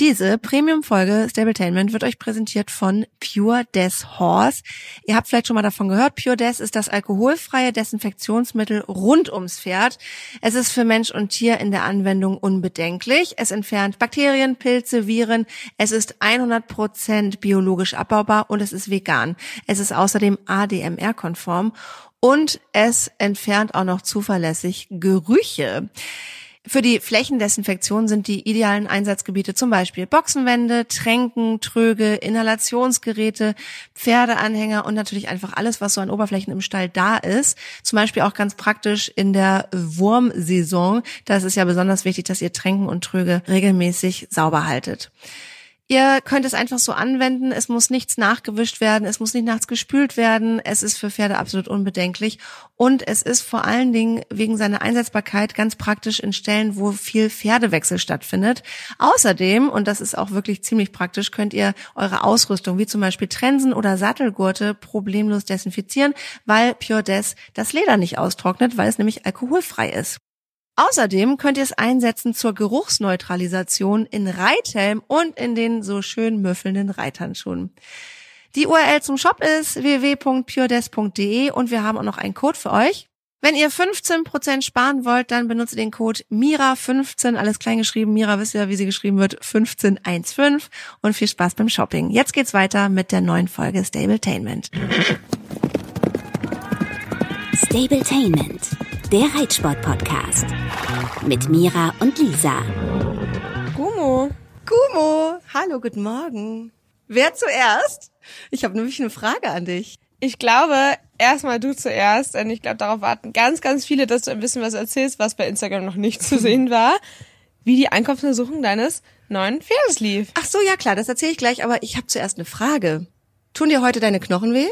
Diese Premium-Folge Stabletainment wird euch präsentiert von Pure Des Horse. Ihr habt vielleicht schon mal davon gehört. Pure Des ist das alkoholfreie Desinfektionsmittel rund ums Pferd. Es ist für Mensch und Tier in der Anwendung unbedenklich. Es entfernt Bakterien, Pilze, Viren. Es ist 100% biologisch abbaubar und es ist vegan. Es ist außerdem ADMR-konform und es entfernt auch noch zuverlässig Gerüche. Für die Flächendesinfektion sind die idealen Einsatzgebiete zum Beispiel Boxenwände, Tränken, Tröge, Inhalationsgeräte, Pferdeanhänger und natürlich einfach alles, was so an Oberflächen im Stall da ist. Zum Beispiel auch ganz praktisch in der Wurmsaison. Da ist es ja besonders wichtig, dass ihr Tränken und Tröge regelmäßig sauber haltet. Ihr könnt es einfach so anwenden. Es muss nichts nachgewischt werden. Es muss nicht nachts gespült werden. Es ist für Pferde absolut unbedenklich. Und es ist vor allen Dingen wegen seiner Einsetzbarkeit ganz praktisch in Stellen, wo viel Pferdewechsel stattfindet. Außerdem, und das ist auch wirklich ziemlich praktisch, könnt ihr eure Ausrüstung, wie zum Beispiel Trensen oder Sattelgurte, problemlos desinfizieren, weil Pure Des das Leder nicht austrocknet, weil es nämlich alkoholfrei ist. Außerdem könnt ihr es einsetzen zur Geruchsneutralisation in Reithelm und in den so schön müffelnden Reithandschuhen. Die URL zum Shop ist www.puredes.de und wir haben auch noch einen Code für euch. Wenn ihr 15% sparen wollt, dann benutzt den Code MIRA15, alles klein geschrieben. MIRA wisst ihr, wie sie geschrieben wird, 1515 und viel Spaß beim Shopping. Jetzt geht's weiter mit der neuen Folge Stabletainment. Stabletainment, der Reitsport-Podcast. Mit Mira und Lisa. Gumo. Gumo. Hallo, guten Morgen. Wer zuerst? Ich habe nämlich eine Frage an dich. Ich glaube, erstmal du zuerst, denn ich glaube, darauf warten ganz, ganz viele, dass du ein bisschen was erzählst, was bei Instagram noch nicht zu sehen war, wie die Einkaufsuntersuchung deines neuen Pferdes lief. Ach so, ja klar, das erzähle ich gleich, aber ich habe zuerst eine Frage. Tun dir heute deine Knochen weh?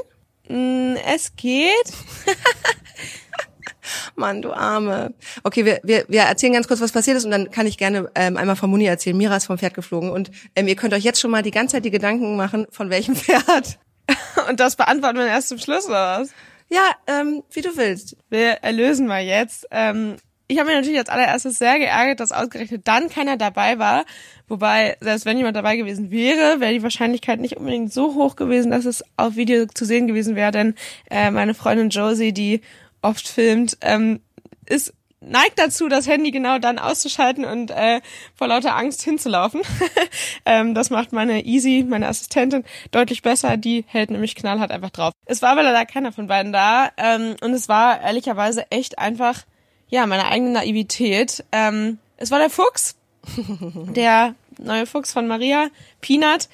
Mm, es geht. Mann, du Arme. Okay, wir, wir, wir erzählen ganz kurz, was passiert ist und dann kann ich gerne ähm, einmal von Muni erzählen. Mira ist vom Pferd geflogen und ähm, ihr könnt euch jetzt schon mal die ganze Zeit die Gedanken machen, von welchem Pferd. Und das beantworten wir erst zum Schluss, oder was? Ja, ähm, wie du willst. Wir erlösen mal jetzt. Ähm, ich habe mich natürlich als allererstes sehr geärgert, dass ausgerechnet dann keiner dabei war. Wobei, selbst wenn jemand dabei gewesen wäre, wäre die Wahrscheinlichkeit nicht unbedingt so hoch gewesen, dass es auf Video zu sehen gewesen wäre. Denn äh, meine Freundin Josie, die oft filmt, ähm, ist neigt dazu, das Handy genau dann auszuschalten und äh, vor lauter Angst hinzulaufen. ähm, das macht meine Easy, meine Assistentin, deutlich besser. Die hält nämlich knallhart einfach drauf. Es war aber leider keiner von beiden da ähm, und es war ehrlicherweise echt einfach, ja, meine eigene Naivität. Ähm, es war der Fuchs, der neue Fuchs von Maria, Peanut.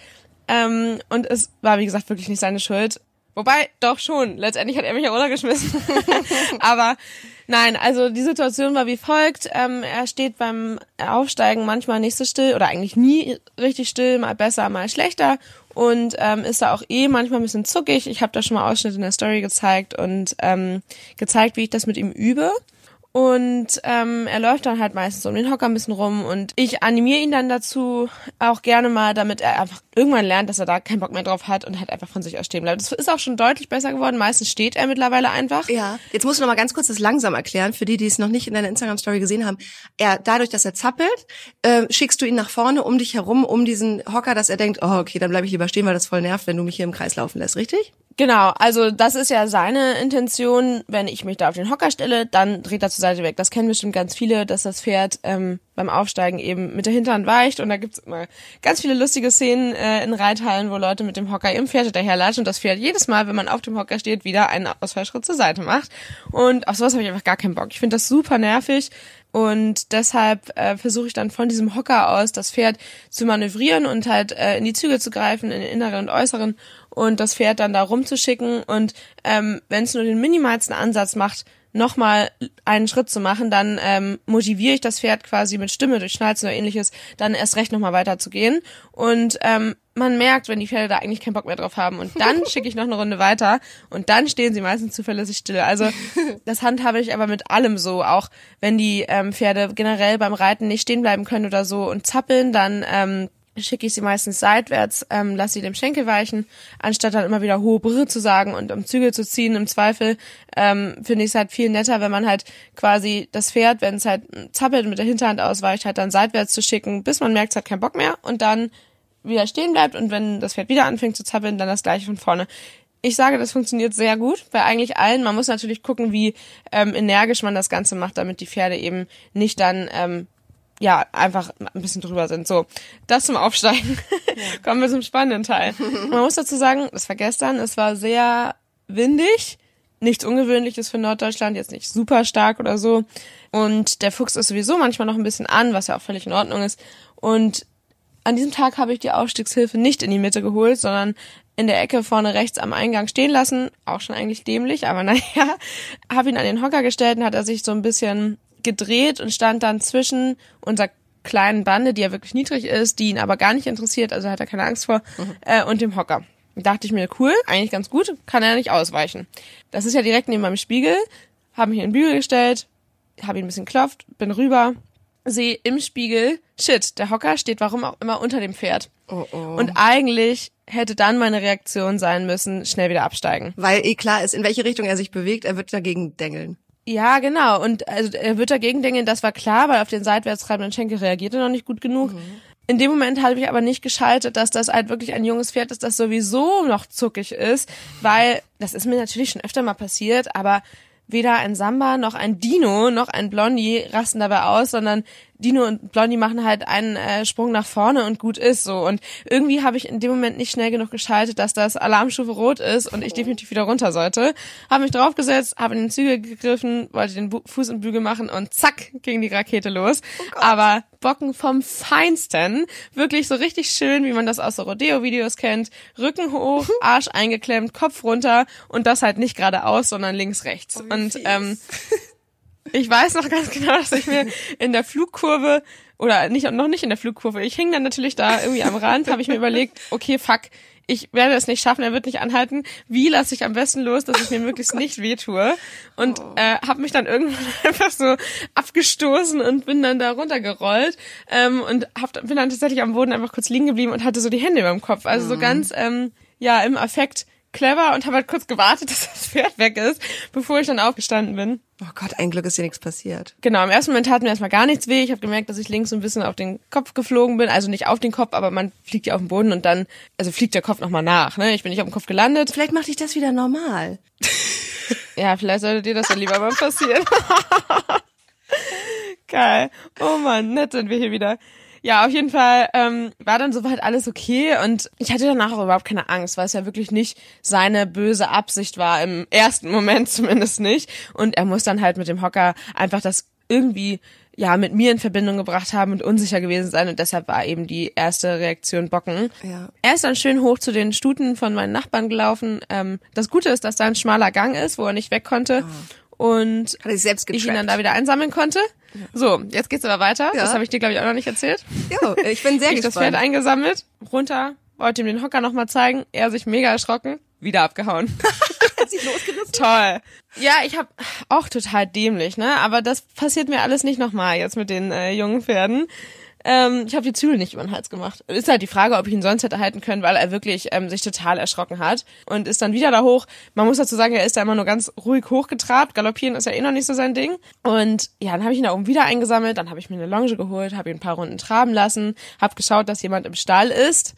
Ähm, und es war, wie gesagt, wirklich nicht seine Schuld. Wobei, doch schon. Letztendlich hat er mich ja runtergeschmissen. Aber nein, also die Situation war wie folgt. Ähm, er steht beim Aufsteigen manchmal nicht so still oder eigentlich nie richtig still, mal besser, mal schlechter. Und ähm, ist da auch eh manchmal ein bisschen zuckig. Ich habe da schon mal Ausschnitte in der Story gezeigt und ähm, gezeigt, wie ich das mit ihm übe. Und ähm, er läuft dann halt meistens um den Hocker ein bisschen rum und ich animiere ihn dann dazu auch gerne mal, damit er einfach irgendwann lernt, dass er da keinen Bock mehr drauf hat und halt einfach von sich aus stehen bleibt. Das ist auch schon deutlich besser geworden. Meistens steht er mittlerweile einfach. Ja, jetzt musst du noch mal ganz kurz das langsam erklären, für die, die es noch nicht in deiner Instagram-Story gesehen haben. Er, dadurch, dass er zappelt, äh, schickst du ihn nach vorne um dich herum, um diesen Hocker, dass er denkt, oh, okay, dann bleibe ich lieber stehen, weil das voll nervt, wenn du mich hier im Kreis laufen lässt, richtig? Genau, also das ist ja seine Intention. Wenn ich mich da auf den Hocker stelle, dann dreht er zur Seite weg. Das kennen bestimmt ganz viele, dass das Pferd ähm, beim Aufsteigen eben mit der Hintern weicht. Und da gibt's immer ganz viele lustige Szenen äh, in Reithallen, wo Leute mit dem Hocker ihrem Pferd hinterherlatschen und das Pferd jedes Mal, wenn man auf dem Hocker steht, wieder einen Ausfallschritt zur Seite macht. Und auf sowas habe ich einfach gar keinen Bock. Ich finde das super nervig. Und deshalb äh, versuche ich dann von diesem Hocker aus das Pferd zu manövrieren und halt äh, in die Züge zu greifen, in den inneren und äußeren und das Pferd dann da rumzuschicken. Und ähm, wenn es nur den minimalsten Ansatz macht, nochmal einen Schritt zu machen, dann ähm, motiviere ich das Pferd quasi mit Stimme durch Schnalzen oder ähnliches, dann erst recht nochmal weiterzugehen. Und ähm, man merkt, wenn die Pferde da eigentlich keinen Bock mehr drauf haben. Und dann schicke ich noch eine Runde weiter und dann stehen sie meistens zuverlässig still. Also das handhabe ich aber mit allem so. Auch wenn die ähm, Pferde generell beim Reiten nicht stehen bleiben können oder so und zappeln, dann ähm, schicke ich sie meistens seitwärts, ähm, lasse sie dem Schenkel weichen, anstatt dann immer wieder hohe Brille zu sagen und um Zügel zu ziehen. Im Zweifel ähm, finde ich es halt viel netter, wenn man halt quasi das Pferd, wenn es halt zappelt mit der Hinterhand ausweicht, halt dann seitwärts zu schicken, bis man merkt, es hat keinen Bock mehr und dann wieder stehen bleibt und wenn das Pferd wieder anfängt zu zappeln, dann das gleiche von vorne. Ich sage, das funktioniert sehr gut bei eigentlich allen. Man muss natürlich gucken, wie ähm, energisch man das Ganze macht, damit die Pferde eben nicht dann ähm, ja, einfach ein bisschen drüber sind. So, das zum Aufsteigen. Kommen wir zum spannenden Teil. Man muss dazu sagen, das war gestern, es war sehr windig. Nichts Ungewöhnliches für Norddeutschland, jetzt nicht super stark oder so. Und der Fuchs ist sowieso manchmal noch ein bisschen an, was ja auch völlig in Ordnung ist. Und an diesem Tag habe ich die Aufstiegshilfe nicht in die Mitte geholt, sondern in der Ecke vorne rechts am Eingang stehen lassen. Auch schon eigentlich dämlich, aber naja. Habe ihn an den Hocker gestellt und hat er sich so ein bisschen gedreht und stand dann zwischen unserer kleinen Bande, die ja wirklich niedrig ist, die ihn aber gar nicht interessiert, also hat er keine Angst vor, mhm. äh, und dem Hocker. dachte ich mir, cool, eigentlich ganz gut, kann er nicht ausweichen. Das ist ja direkt neben meinem Spiegel, habe mich in den Bügel gestellt, habe ihn ein bisschen klopft, bin rüber, sehe im Spiegel, shit, der Hocker steht warum auch immer unter dem Pferd. Oh, oh. Und eigentlich hätte dann meine Reaktion sein müssen, schnell wieder absteigen. Weil eh klar ist, in welche Richtung er sich bewegt, er wird dagegen dengeln. Ja, genau. Und also er wird dagegen denken, das war klar, weil auf den seitwärts treibenden Schenkel reagierte noch nicht gut genug. Mhm. In dem Moment habe ich aber nicht geschaltet, dass das halt wirklich ein junges Pferd ist, das sowieso noch zuckig ist, weil das ist mir natürlich schon öfter mal passiert, aber weder ein Samba noch ein Dino noch ein Blondie rasten dabei aus, sondern Dino und Blondie machen halt einen äh, Sprung nach vorne und gut ist so. Und irgendwie habe ich in dem Moment nicht schnell genug geschaltet, dass das Alarmstufe rot ist und ich definitiv wieder runter sollte. Habe mich draufgesetzt, habe in den Zügel gegriffen, wollte den Fuß im Bügel machen und zack ging die Rakete los. Oh Aber Bocken vom Feinsten. Wirklich so richtig schön, wie man das aus so Rodeo-Videos kennt. Rücken hoch, Arsch eingeklemmt, Kopf runter und das halt nicht geradeaus, sondern links, rechts. Oh, und ähm, ich weiß noch ganz genau, dass ich mir in der Flugkurve oder nicht noch nicht in der Flugkurve, ich hing dann natürlich da irgendwie am Rand, habe ich mir überlegt, okay, fuck, ich werde es nicht schaffen, er wird nicht anhalten. Wie lasse ich am besten los, dass ich mir möglichst nicht wehtue? Und oh. äh, habe mich dann irgendwann einfach so abgestoßen und bin dann da runtergerollt ähm, und hab, bin dann tatsächlich am Boden einfach kurz liegen geblieben und hatte so die Hände über dem Kopf. Also so mhm. ganz ähm, ja im Affekt clever und habe halt kurz gewartet, dass das Pferd weg ist, bevor ich dann aufgestanden bin. Oh Gott, ein Glück ist dir nichts passiert. Genau, im ersten Moment tat mir erstmal gar nichts weh. Ich habe gemerkt, dass ich links so ein bisschen auf den Kopf geflogen bin. Also nicht auf den Kopf, aber man fliegt ja auf den Boden und dann, also fliegt der Kopf nochmal nach. Ne? Ich bin nicht auf dem Kopf gelandet. Vielleicht macht dich das wieder normal. ja, vielleicht sollte dir das ja lieber mal passieren. Geil. Oh man, nett sind wir hier wieder. Ja, auf jeden Fall ähm, war dann soweit alles okay und ich hatte danach auch überhaupt keine Angst, weil es ja wirklich nicht seine böse Absicht war, im ersten Moment zumindest nicht. Und er muss dann halt mit dem Hocker einfach das irgendwie ja mit mir in Verbindung gebracht haben und unsicher gewesen sein und deshalb war eben die erste Reaktion Bocken. Ja. Er ist dann schön hoch zu den Stuten von meinen Nachbarn gelaufen. Ähm, das Gute ist, dass da ein schmaler Gang ist, wo er nicht weg konnte. Oh und ich ihn dann da wieder einsammeln konnte. So, jetzt geht's aber weiter. Ja. Das habe ich dir, glaube ich, auch noch nicht erzählt. Jo, ich bin sehr ich gespannt. das Pferd eingesammelt, runter, wollte ihm den Hocker nochmal zeigen. Er sich mega erschrocken, wieder abgehauen. Hat sich losgerissen? Toll. Ja, ich habe auch total dämlich, ne? Aber das passiert mir alles nicht nochmal jetzt mit den äh, jungen Pferden. Ähm, ich habe die Zügel nicht über den Hals gemacht. Ist halt die Frage, ob ich ihn sonst hätte halten können, weil er wirklich ähm, sich total erschrocken hat und ist dann wieder da hoch. Man muss dazu sagen, er ist da immer nur ganz ruhig hochgetrabt. Galoppieren ist ja eh noch nicht so sein Ding. Und ja, dann habe ich ihn da oben wieder eingesammelt, dann habe ich mir eine Longe geholt, habe ihn ein paar Runden traben lassen, habe geschaut, dass jemand im Stall ist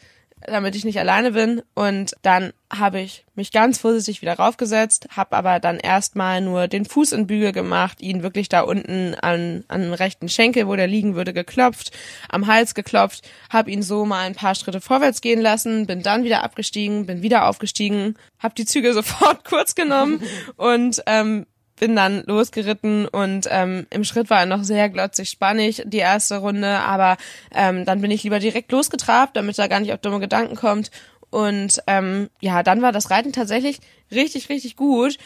damit ich nicht alleine bin. Und dann habe ich mich ganz vorsichtig wieder raufgesetzt, habe aber dann erstmal nur den Fuß in Bügel gemacht, ihn wirklich da unten an, an den rechten Schenkel, wo der liegen würde, geklopft, am Hals geklopft, habe ihn so mal ein paar Schritte vorwärts gehen lassen, bin dann wieder abgestiegen, bin wieder aufgestiegen, habe die Züge sofort kurz genommen und ähm, bin dann losgeritten und ähm, im Schritt war er noch sehr glotzig spannig, die erste Runde, aber ähm, dann bin ich lieber direkt losgetrabt, damit er gar nicht auf dumme Gedanken kommt. Und ähm, ja, dann war das Reiten tatsächlich richtig, richtig gut.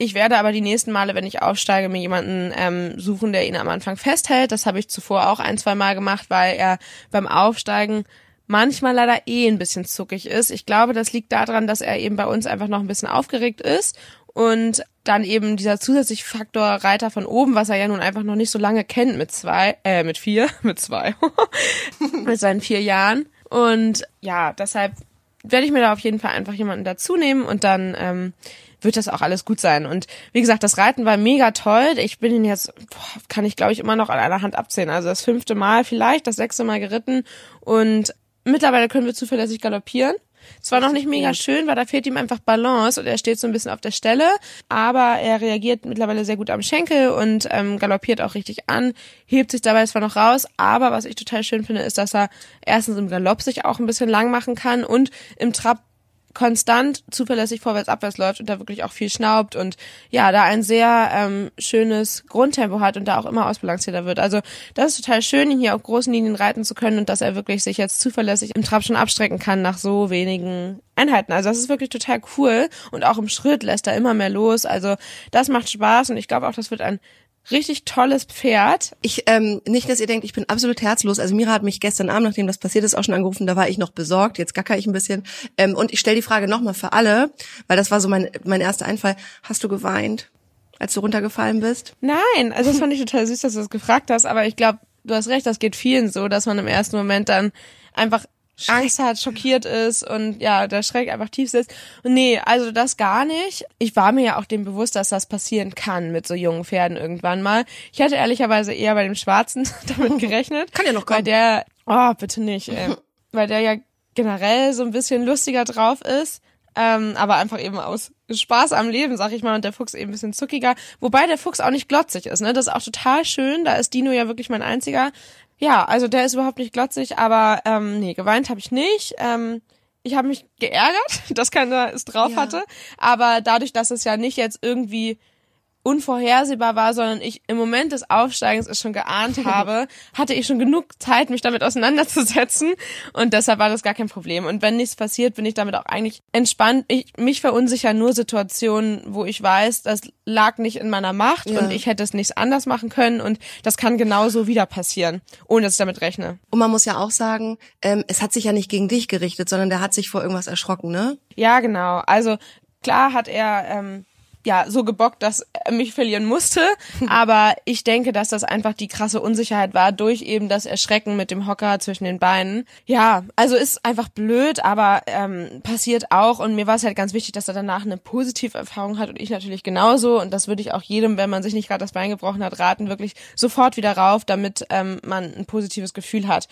Ich werde aber die nächsten Male, wenn ich aufsteige, mir jemanden ähm, suchen, der ihn am Anfang festhält. Das habe ich zuvor auch ein, zwei Mal gemacht, weil er beim Aufsteigen manchmal leider eh ein bisschen zuckig ist. Ich glaube, das liegt daran, dass er eben bei uns einfach noch ein bisschen aufgeregt ist und dann eben dieser zusätzliche Faktor Reiter von oben, was er ja nun einfach noch nicht so lange kennt mit zwei, äh, mit vier, mit zwei, mit seinen vier Jahren. Und ja, deshalb werde ich mir da auf jeden Fall einfach jemanden dazu nehmen und dann ähm, wird das auch alles gut sein. Und wie gesagt, das Reiten war mega toll. Ich bin ihn jetzt, boah, kann ich glaube ich immer noch an einer Hand abzählen. Also das fünfte Mal vielleicht, das sechste Mal geritten und mittlerweile können wir zuverlässig galoppieren. Es war noch nicht mega schön, weil da fehlt ihm einfach Balance und er steht so ein bisschen auf der Stelle. Aber er reagiert mittlerweile sehr gut am Schenkel und ähm, galoppiert auch richtig an, hebt sich dabei zwar noch raus, aber was ich total schön finde, ist, dass er erstens im Galopp sich auch ein bisschen lang machen kann und im Trab konstant zuverlässig vorwärts abwärts läuft und da wirklich auch viel schnaubt und ja, da ein sehr ähm, schönes Grundtempo hat und da auch immer ausbalancierter wird. Also das ist total schön, ihn hier auf großen Linien reiten zu können und dass er wirklich sich jetzt zuverlässig im Trab schon abstrecken kann nach so wenigen Einheiten. Also das ist wirklich total cool und auch im Schritt lässt er immer mehr los. Also das macht Spaß und ich glaube auch, das wird ein richtig tolles Pferd. Ich, ähm, nicht, dass ihr denkt, ich bin absolut herzlos. Also Mira hat mich gestern Abend, nachdem das passiert ist, auch schon angerufen, da war ich noch besorgt. Jetzt gacker ich ein bisschen. Ähm, und ich stelle die Frage nochmal für alle, weil das war so mein, mein erster Einfall. Hast du geweint, als du runtergefallen bist? Nein, also das fand ich total süß, dass du das gefragt hast, aber ich glaube, du hast recht, das geht vielen so, dass man im ersten Moment dann einfach Angst hat, schockiert ist und ja, der Schreck einfach tief sitzt. Und nee, also das gar nicht. Ich war mir ja auch dem bewusst, dass das passieren kann mit so jungen Pferden irgendwann mal. Ich hatte ehrlicherweise eher bei dem Schwarzen damit gerechnet. Kann ja noch kommen. Weil der, oh, bitte nicht, ey. weil der ja generell so ein bisschen lustiger drauf ist. Ähm, aber einfach eben aus Spaß am Leben, sag ich mal, und der Fuchs eben ein bisschen zuckiger. Wobei der Fuchs auch nicht glotzig ist, ne? Das ist auch total schön. Da ist Dino ja wirklich mein einziger. Ja, also der ist überhaupt nicht glotzig, aber ähm, nee, geweint habe ich nicht. Ähm, ich habe mich geärgert, dass keiner es drauf Ja. hatte, aber dadurch, dass es ja nicht jetzt irgendwie unvorhersehbar war, sondern ich im Moment des Aufsteigens es schon geahnt habe, hatte ich schon genug Zeit, mich damit auseinanderzusetzen und deshalb war das gar kein Problem. Und wenn nichts passiert, bin ich damit auch eigentlich entspannt. Ich, mich verunsichern nur Situationen, wo ich weiß, das lag nicht in meiner Macht Ja. und ich hätte es nicht anders machen können und das kann genauso wieder passieren, ohne dass ich damit rechne. Und man muss ja auch sagen, ähm, es hat sich ja nicht gegen dich gerichtet, sondern der hat sich vor irgendwas erschrocken, ne? Ja, genau. Also klar hat er ähm, ja so gebockt, dass er mich verlieren musste, aber ich denke, dass das einfach die krasse Unsicherheit war durch eben das Erschrecken mit dem Hocker zwischen den Beinen. Ja, also ist einfach blöd, aber ähm, passiert auch. Und mir war es halt ganz wichtig, dass er danach eine positive Erfahrung hat und ich natürlich genauso. Und das würde ich auch jedem, wenn man sich nicht gerade das Bein gebrochen hat, raten, wirklich sofort wieder rauf, damit ähm, man ein positives Gefühl hat.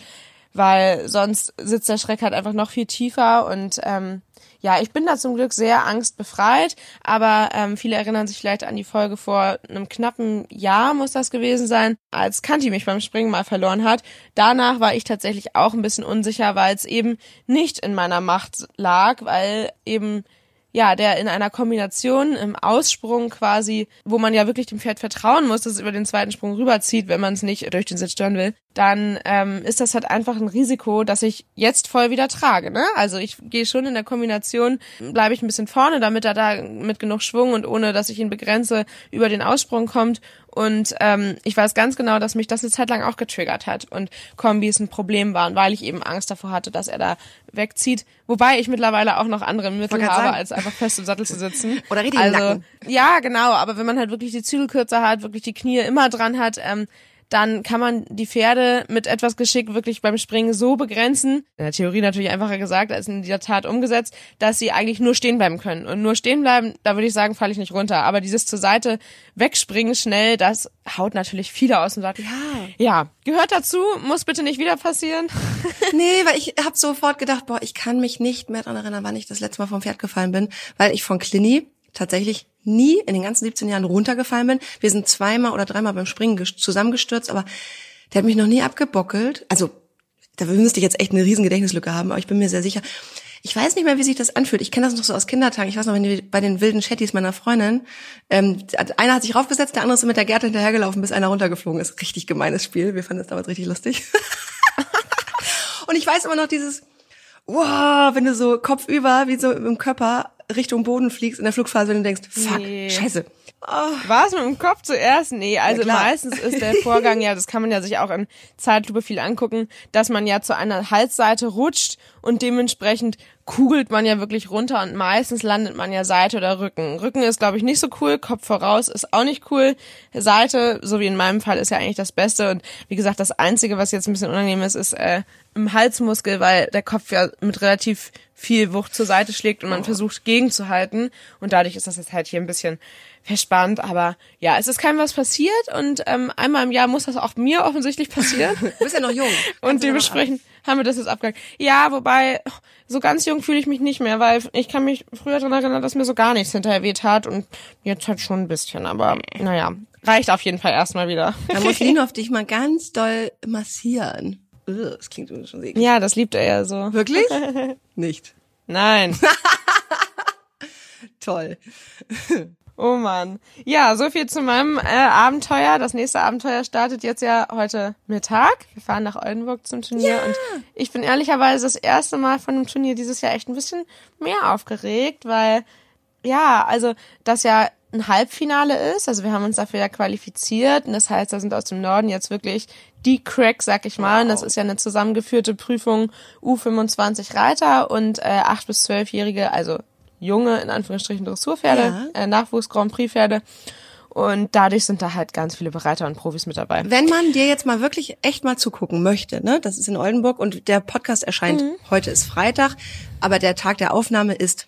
Weil sonst sitzt der Schreck halt einfach noch viel tiefer und ähm, ja, ich bin da zum Glück sehr angstbefreit, aber ähm, viele erinnern sich vielleicht an die Folge vor einem knappen Jahr muss das gewesen sein, als Kanti mich beim Springen mal verloren hat. Danach war ich tatsächlich auch ein bisschen unsicher, weil es eben nicht in meiner Macht lag, weil eben ja, der in einer Kombination im Aussprung quasi, wo man ja wirklich dem Pferd vertrauen muss, dass es über den zweiten Sprung rüberzieht, wenn man es nicht durch den Sitz stören will, dann ähm, ist das halt einfach ein Risiko, dass ich jetzt voll wieder trage. Ne? Also ich gehe schon in der Kombination, bleibe ich ein bisschen vorne, damit er da mit genug Schwung und ohne, dass ich ihn begrenze, über den Aussprung kommt. Und ähm, ich weiß ganz genau, dass mich das eine Zeit lang auch getriggert hat und Kombis ein Problem waren, weil ich eben Angst davor hatte, dass er da wegzieht. Wobei ich mittlerweile auch noch andere Mittel habe, sagen. als einfach fest im Sattel zu sitzen. Oder richtig also. Ja, genau. Aber wenn man halt wirklich die Zügel kürzer hat, wirklich die Knie immer dran hat, ähm, dann kann man die Pferde mit etwas Geschick wirklich beim Springen so begrenzen, in der Theorie natürlich einfacher gesagt als in der Tat umgesetzt, dass sie eigentlich nur stehen bleiben können. Und nur stehen bleiben, da würde ich sagen, falle ich nicht runter. Aber dieses zur Seite wegspringen schnell, das haut natürlich viele aus dem Sattel. Ja. Ja, gehört dazu, muss bitte nicht wieder passieren. Nee, weil ich habe sofort gedacht, boah, ich kann mich nicht mehr daran erinnern, wann ich das letzte Mal vom Pferd gefallen bin, weil ich von Clini tatsächlich nie in den ganzen 17 Jahren runtergefallen bin. Wir sind zweimal oder dreimal beim Springen ges- zusammengestürzt, aber der hat mich noch nie abgebockelt. Also da müsste ich jetzt echt eine riesen Gedächtnislücke haben, aber ich bin mir sehr sicher. Ich weiß nicht mehr, wie sich das anfühlt. Ich kenne das noch so aus Kindertagen. Ich weiß noch, wenn die, bei den wilden Chatties meiner Freundin, ähm, einer hat sich raufgesetzt, der andere ist mit der Gerte hinterhergelaufen, bis einer runtergeflogen ist. Richtig gemeines Spiel. Wir fanden das damals richtig lustig. Und ich weiß immer noch dieses, wow, wenn du so kopfüber, wie so im Körper Richtung Boden fliegst in der Flugphase, wenn du denkst, fuck, Nee. scheiße. War es mit dem Kopf zuerst? Nee, also Ja, meistens ist der Vorgang ja, das kann man ja sich auch in Zeitlupe viel angucken, dass man ja zu einer Halsseite rutscht und dementsprechend kugelt man ja wirklich runter und meistens landet man ja Seite oder Rücken. Rücken ist, glaube ich, nicht so cool, Kopf voraus ist auch nicht cool. Seite, so wie in meinem Fall, ist ja eigentlich das Beste. Und wie gesagt, das Einzige, was jetzt ein bisschen unangenehm ist, ist äh, im Halsmuskel, weil der Kopf ja mit relativ viel Wucht zur Seite schlägt und man versucht gegenzuhalten. Und dadurch ist das jetzt halt hier ein bisschen verspannt. Aber ja, es ist keinem was passiert und ähm, einmal im Jahr muss das auch mir offensichtlich passieren. Du bist ja noch jung. und dementsprechend haben wir das jetzt abgehakt. Ja, wobei, so ganz jung fühle ich mich nicht mehr, weil ich kann mich früher daran erinnern, dass mir so gar nichts hinterher weh tat und jetzt halt schon ein bisschen. Aber naja, reicht auf jeden Fall erstmal wieder. Da muss Lino auf dich mal ganz doll massieren. Das klingt schon sehr Ja, das liebt er ja so. Wirklich? Nicht. Nein. Toll. Oh Mann. Ja, so viel zu meinem äh, Abenteuer. Das nächste Abenteuer startet jetzt ja heute Mittag. Wir fahren nach Oldenburg zum Turnier und ich bin ehrlicherweise das erste Mal von dem Turnier dieses Jahr echt ein bisschen mehr aufgeregt, weil ja, also das ja ein Halbfinale ist. Also wir haben uns dafür ja qualifiziert und das heißt, da sind aus dem Norden jetzt wirklich die Cracks, sag ich mal. Und das ist ja eine zusammengeführte Prüfung U25 Reiter und äh, 8 bis 12-Jährige, also junge, in Anführungsstrichen, Dressurpferde, Ja. äh, Nachwuchs Grand Prix Pferde. Und dadurch sind da halt ganz viele Bereiter und Profis mit dabei. Wenn man dir jetzt mal wirklich echt mal zugucken möchte, ne, das ist in Oldenburg und der Podcast erscheint, heute ist Freitag, aber der Tag der Aufnahme ist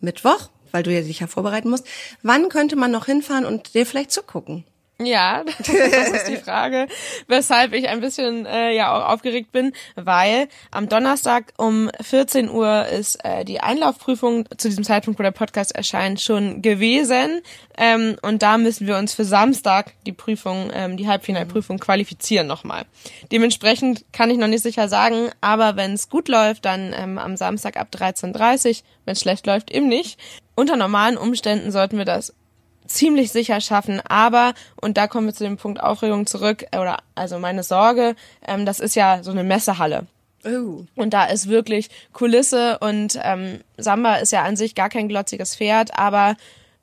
Mittwoch, weil du ja dich ja vorbereiten musst. Wann könnte man noch hinfahren und dir vielleicht zugucken? Ja, das ist die Frage, weshalb ich ein bisschen äh, ja auch aufgeregt bin, weil am Donnerstag um 14 Uhr ist äh, die Einlaufprüfung zu diesem Zeitpunkt, wo der Podcast erscheint, schon gewesen ähm, und da müssen wir uns für Samstag die Prüfung, ähm, die Halbfinalprüfung qualifizieren nochmal. Dementsprechend kann ich noch nicht sicher sagen, aber wenn es gut läuft, dann ähm, am Samstag ab 13.30 Uhr, wenn es schlecht läuft, eben nicht. Unter normalen Umständen sollten wir das ziemlich sicher schaffen. Aber, und da kommen wir zu dem Punkt Aufregung zurück, oder also meine Sorge, ähm, das ist ja so eine Messehalle. Oh. Und da ist wirklich Kulisse und ähm, Samba ist ja an sich gar kein glotziges Pferd, aber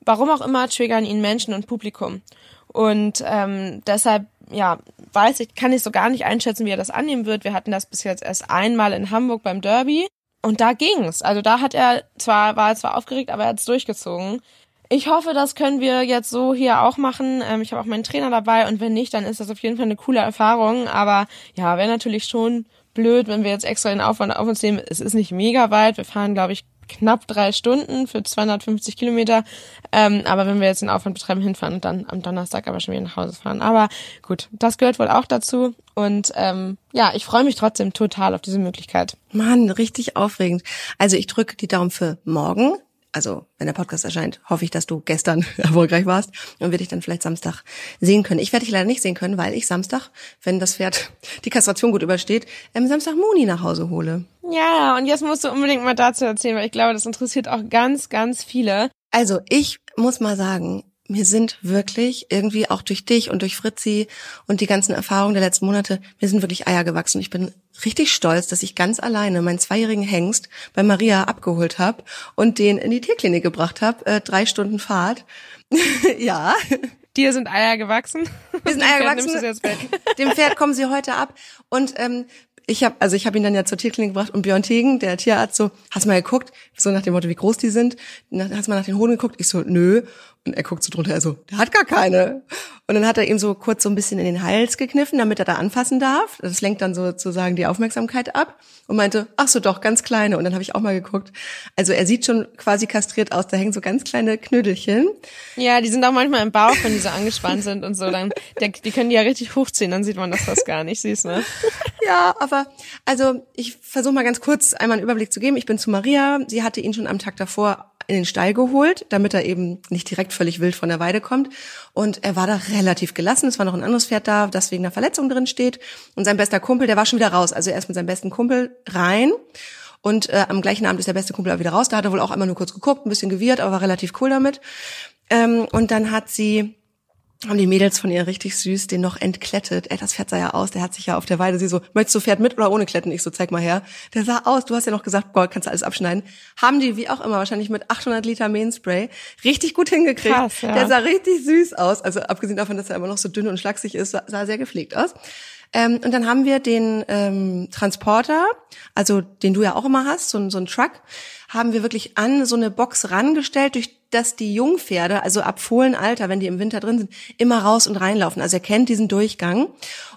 warum auch immer triggern ihn Menschen und Publikum. Und ähm, deshalb, ja, weiß ich, kann ich so gar nicht einschätzen, wie er das annehmen wird. Wir hatten das bis jetzt erst einmal in Hamburg beim Derby. Und da ging's. Also da hat er zwar, war er zwar aufgeregt, aber er hat's durchgezogen. Ich hoffe, das können wir jetzt so hier auch machen. Ähm, ich habe auch meinen Trainer dabei und wenn nicht, dann ist das auf jeden Fall eine coole Erfahrung. Aber ja, wäre natürlich schon blöd, wenn wir jetzt extra den Aufwand auf uns nehmen. Es ist nicht mega weit. Wir fahren, glaube ich, knapp drei Stunden für 250 Kilometer. Ähm, aber wenn wir jetzt den Aufwand betreiben, hinfahren und dann am Donnerstag aber schon wieder nach Hause fahren. Aber gut, das gehört wohl auch dazu. Und ähm, ja, ich freue mich trotzdem total auf diese Möglichkeit. Mann, richtig aufregend. Also ich drücke die Daumen für morgen. Also, wenn der Podcast erscheint, hoffe ich, dass du gestern erfolgreich warst und wir dich dann vielleicht Samstag sehen können. Ich werde dich leider nicht sehen können, weil ich Samstag, wenn das Pferd die Kastration gut übersteht, ähm, Samstag Moni nach Hause hole. Ja, und jetzt musst du unbedingt mal dazu erzählen, weil ich glaube, das interessiert auch ganz, ganz viele. Also, ich muss mal sagen, mir sind wirklich irgendwie auch durch dich und durch Fritzi und die ganzen Erfahrungen der letzten Monate, mir sind wirklich Eier gewachsen. Ich bin richtig stolz, dass ich ganz alleine meinen zweijährigen Hengst bei Maria abgeholt habe und den in die Tierklinik gebracht habe. Äh, drei Stunden Fahrt. ja, Dir sind Eier gewachsen. wir sind Eier gewachsen. Dem Pferd kommen sie heute ab. Und ähm, ich habe, also ich habe ihn dann ja zur Tierklinik gebracht und Björn Tegen, der Tierarzt, so, hast mal geguckt, so nach dem Motto, wie groß die sind, hast mal nach den Hoden geguckt? Ich so, nö. Und er guckt so drunter, er so, der hat gar keine. Und dann hat er ihm so kurz so ein bisschen in den Hals gekniffen, damit er da anfassen darf. Das lenkt dann sozusagen die Aufmerksamkeit ab und meinte, ach so doch, ganz kleine. Und dann habe ich auch mal geguckt. Also er sieht schon quasi kastriert aus, da hängen so ganz kleine Knödelchen. Ja, die sind auch manchmal im Bauch, wenn die so angespannt sind und so. Dann, die können die ja richtig hochziehen, dann sieht man das fast gar nicht, siehst ne? Ja, aber also ich versuche mal ganz kurz einmal einen Überblick zu geben. Ich bin zu Maria. Sie hatte ihn schon am Tag davor in den Stall geholt, damit er eben nicht direkt völlig wild von der Weide kommt. Und er war da relativ gelassen. Es war noch ein anderes Pferd da, das wegen einer Verletzung drin steht. Und sein bester Kumpel, der war schon wieder raus. Also er ist mit seinem besten Kumpel rein. Und äh, am gleichen Abend ist der beste Kumpel auch wieder raus. Da hat er wohl auch einmal nur kurz geguckt, ein bisschen gewirrt, aber war relativ cool damit. Ähm, und dann hat sie haben die Mädels von ihr richtig süß den noch entklettet. Ey, das Pferd sah ja aus, der hat sich ja auf der Weide, sie so, möchtest du Pferd mit oder ohne Kletten? Ich so, zeig mal her. Der sah aus, du hast ja noch gesagt, boah, kannst du alles abschneiden. Haben die, wie auch immer, wahrscheinlich mit 800 Liter Mainspray richtig gut hingekriegt. Krass, ja. Der sah richtig süß aus. Also abgesehen davon, dass er immer noch so dünn und schlaksig ist, sah, sah sehr gepflegt aus. Ähm, und dann haben wir den ähm, Transporter, also den du ja auch immer hast, so, so einen Truck, haben wir wirklich an so eine Box rangestellt, durch das die Jungpferde, also ab Fohlenalter, wenn die im Winter drin sind, immer raus und reinlaufen. Also er kennt diesen Durchgang.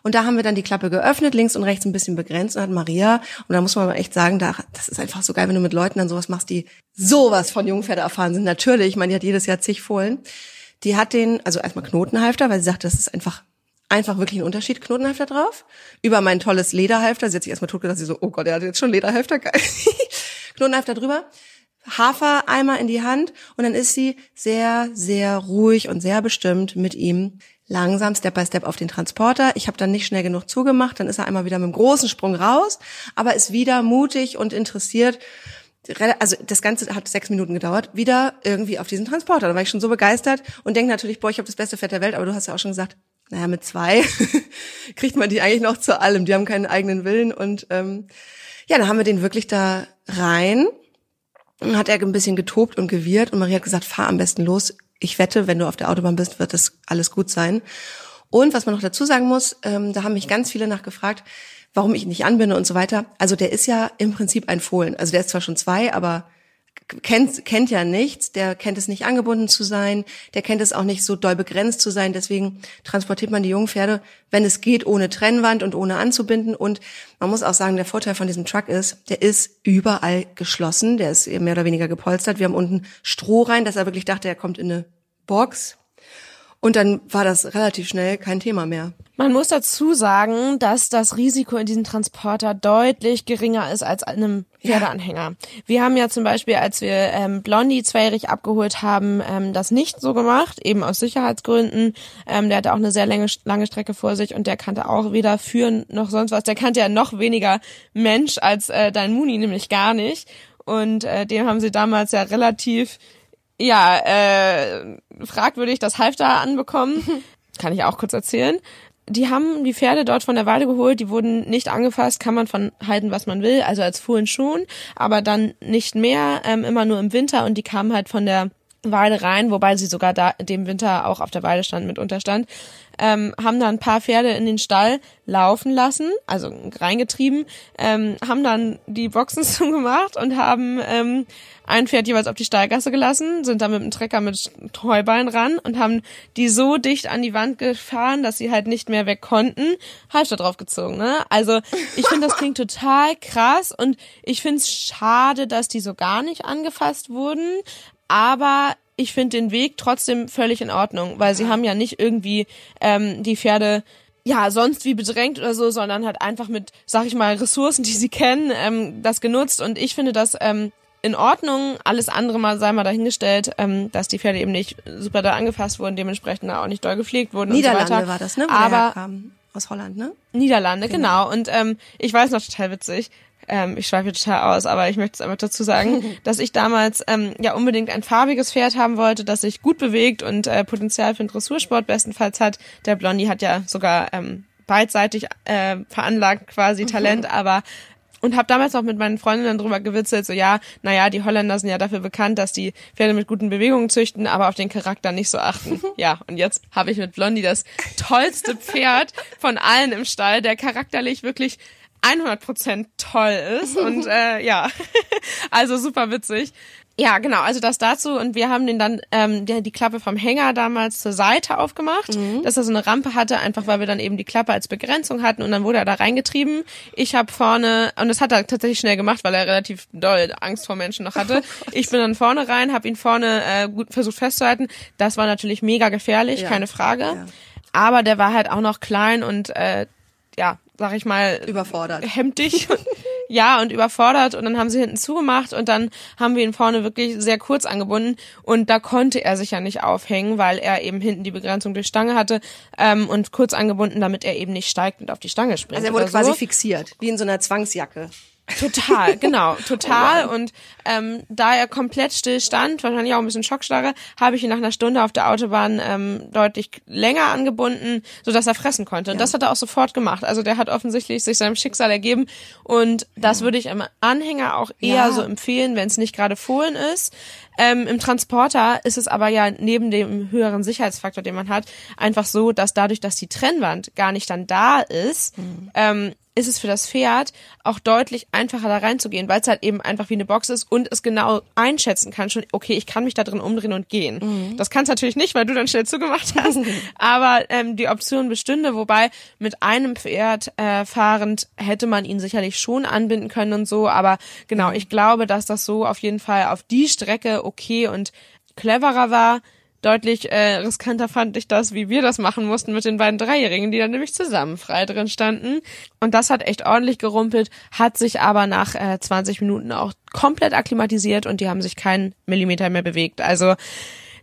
Und da haben wir dann die Klappe geöffnet, links und rechts ein bisschen begrenzt und hat Maria, und da muss man echt sagen, da, das ist einfach so geil, wenn du mit Leuten dann sowas machst, die sowas von Jungpferde erfahren sind. Natürlich, ich meine, die hat jedes Jahr zig Fohlen. Die hat den, also erstmal Knotenhalfter, weil sie sagt, das ist einfach einfach wirklich ein Unterschied, Knotenhalfter drauf. Über mein tolles Lederhalfter. Sie hat sich erstmal tot gedacht, sie so, oh Gott, er hat jetzt schon Lederhalfter, geil. Knotenhalfter drüber. Hafereimer in die Hand und dann ist sie sehr, sehr ruhig und sehr bestimmt mit ihm langsam Step by Step auf den Transporter. Ich habe dann nicht schnell genug zugemacht, dann ist er einmal wieder mit einem großen Sprung raus, aber ist wieder mutig und interessiert. Also das Ganze hat sechs Minuten gedauert, wieder irgendwie auf diesen Transporter. Da war ich schon so begeistert und denke natürlich, boah, ich habe das beste Pferd der Welt, aber du hast ja auch schon gesagt, naja, mit zwei kriegt man die eigentlich noch zu allem. Die haben keinen eigenen Willen und ähm, ja, dann haben wir den wirklich da rein hat er ein bisschen getobt und gewirrt und Maria hat gesagt, fahr am besten los. Ich wette, wenn du auf der Autobahn bist, wird das alles gut sein. Und was man noch dazu sagen muss, ähm, da haben mich ganz viele nachgefragt, warum ich nicht anbinde und so weiter. Also der ist ja im Prinzip ein Fohlen. Also der ist zwar schon zwei, aber kennt, kennt ja nichts, der kennt es nicht angebunden zu sein, der kennt es auch nicht so doll begrenzt zu sein. Deswegen transportiert man die jungen Pferde, wenn es geht, ohne Trennwand und ohne anzubinden. Und man muss auch sagen, der Vorteil von diesem Truck ist, der ist überall geschlossen, der ist mehr oder weniger gepolstert. Wir haben unten Stroh rein, dass er wirklich dachte, er kommt in eine Box. Und dann war das relativ schnell kein Thema mehr. Man muss dazu sagen, dass das Risiko in diesem Transporter deutlich geringer ist als in einem Pferdeanhänger. Ja. Wir haben ja zum Beispiel, als wir ähm, Blondie zweijährig abgeholt haben, ähm, das nicht so gemacht, eben aus Sicherheitsgründen. Ähm, der hatte auch eine sehr lange, lange Strecke vor sich und der kannte auch weder führen noch sonst was. Der kannte ja noch weniger Mensch als äh, dein Muni, nämlich gar nicht. Und äh, dem haben sie damals ja relativ ja, äh, fragwürdig das Halfter anbekommen. Kann ich auch kurz erzählen. Die haben die Pferde dort von der Weide geholt, die wurden nicht angefasst, kann man von halten, was man will, also als Fohlen schon, aber dann nicht mehr, ähm, immer nur im Winter und die kamen halt von der Weide rein, wobei sie sogar da dem Winter auch auf der Weide stand mit Unterstand, ähm, haben dann ein paar Pferde in den Stall laufen lassen, also reingetrieben, ähm, haben dann die Boxen zugemacht und haben ähm, ein Pferd jeweils auf die Stallgasse gelassen, sind dann mit dem Trecker mit Heuballen ran und haben die so dicht an die Wand gefahren, dass sie halt nicht mehr weg konnten, Halfter draufgezogen, ne? Also ich finde, das klingt total krass und ich finde es schade, dass die so gar nicht angefasst wurden aber ich finde den Weg trotzdem völlig in Ordnung, weil sie haben ja nicht irgendwie ähm, die Pferde ja sonst wie bedrängt oder so, sondern halt einfach mit, sag ich mal, Ressourcen, die sie kennen, ähm, das genutzt und ich finde das ähm, in Ordnung. Alles andere mal sei mal dahingestellt, ähm, dass die Pferde eben nicht super da angefasst wurden, dementsprechend auch nicht doll gepflegt wurden Niederlande und so war das, ne? Wo Aber aus Holland, ne? Niederlande, genau. genau. Und ähm, ich weiß noch total witzig ähm, ich schweife total aus, aber ich möchte es einfach dazu sagen, dass ich damals ähm, ja unbedingt ein farbiges Pferd haben wollte, das sich gut bewegt und äh, Potenzial für den Dressursport bestenfalls hat. Der Blondie hat ja sogar ähm, beidseitig äh, veranlagt quasi Talent, aber und habe damals auch mit meinen Freundinnen drüber gewitzelt, so ja, naja, die Holländer sind ja dafür bekannt, dass die Pferde mit guten Bewegungen züchten, aber auf den Charakter nicht so achten. ja, und jetzt habe ich mit Blondie das tollste Pferd von allen im Stall, der charakterlich wirklich 100% toll ist und äh, ja, also super witzig. Ja, genau, also das dazu und wir haben den dann ähm, die, die Klappe vom Hänger damals zur Seite aufgemacht, mhm. dass er so eine Rampe hatte, einfach weil wir dann eben die Klappe als Begrenzung hatten und dann wurde er da reingetrieben. Ich habe vorne und das hat er tatsächlich schnell gemacht, weil er relativ doll Angst vor Menschen noch hatte. Oh ich bin dann vorne rein, habe ihn vorne äh, gut versucht festzuhalten. Das war natürlich mega gefährlich, ja. keine Frage. Ja. Aber der war halt auch noch klein und äh, ja, sag ich mal, überfordert. Hemdig. ja, und überfordert. Und dann haben sie hinten zugemacht und dann haben wir ihn vorne wirklich sehr kurz angebunden. Und da konnte er sich ja nicht aufhängen, weil er eben hinten die Begrenzung durch Stange hatte ähm, und kurz angebunden, damit er eben nicht steigt und auf die Stange springt. Also er wurde quasi so. fixiert, wie in so einer Zwangsjacke. Total, genau, total. Und ähm, da er komplett still stand, wahrscheinlich auch ein bisschen Schockstarre, habe ich ihn nach einer Stunde auf der Autobahn ähm, deutlich länger angebunden, so dass er fressen konnte. Und ja. das hat er auch sofort gemacht. Also der hat offensichtlich sich seinem Schicksal ergeben. Und das ja. würde ich einem Anhänger auch eher ja. so empfehlen, wenn es nicht gerade Fohlen ist. Ähm, Im Transporter ist es aber ja neben dem höheren Sicherheitsfaktor, den man hat, einfach so, dass dadurch, dass die Trennwand gar nicht dann da ist, mhm. ähm, ist es für das Pferd auch deutlich einfacher da reinzugehen, weil es halt eben einfach wie eine Box ist und es genau einschätzen kann schon, okay, ich kann mich da drin umdrehen und gehen. Mhm. Das kannst natürlich nicht, weil du dann schnell zugemacht hast, aber ähm, die Option bestünde, wobei mit einem Pferd äh, fahrend hätte man ihn sicherlich schon anbinden können und so, aber genau, ich glaube, dass das so auf jeden Fall auf die Strecke okay und cleverer war. Deutlich äh, riskanter fand ich das, wie wir das machen mussten mit den beiden Dreijährigen, die dann nämlich zusammen frei drin standen. Und das hat echt ordentlich gerumpelt, hat sich aber nach äh, 20 Minuten auch komplett akklimatisiert und die haben sich keinen Millimeter mehr bewegt. Also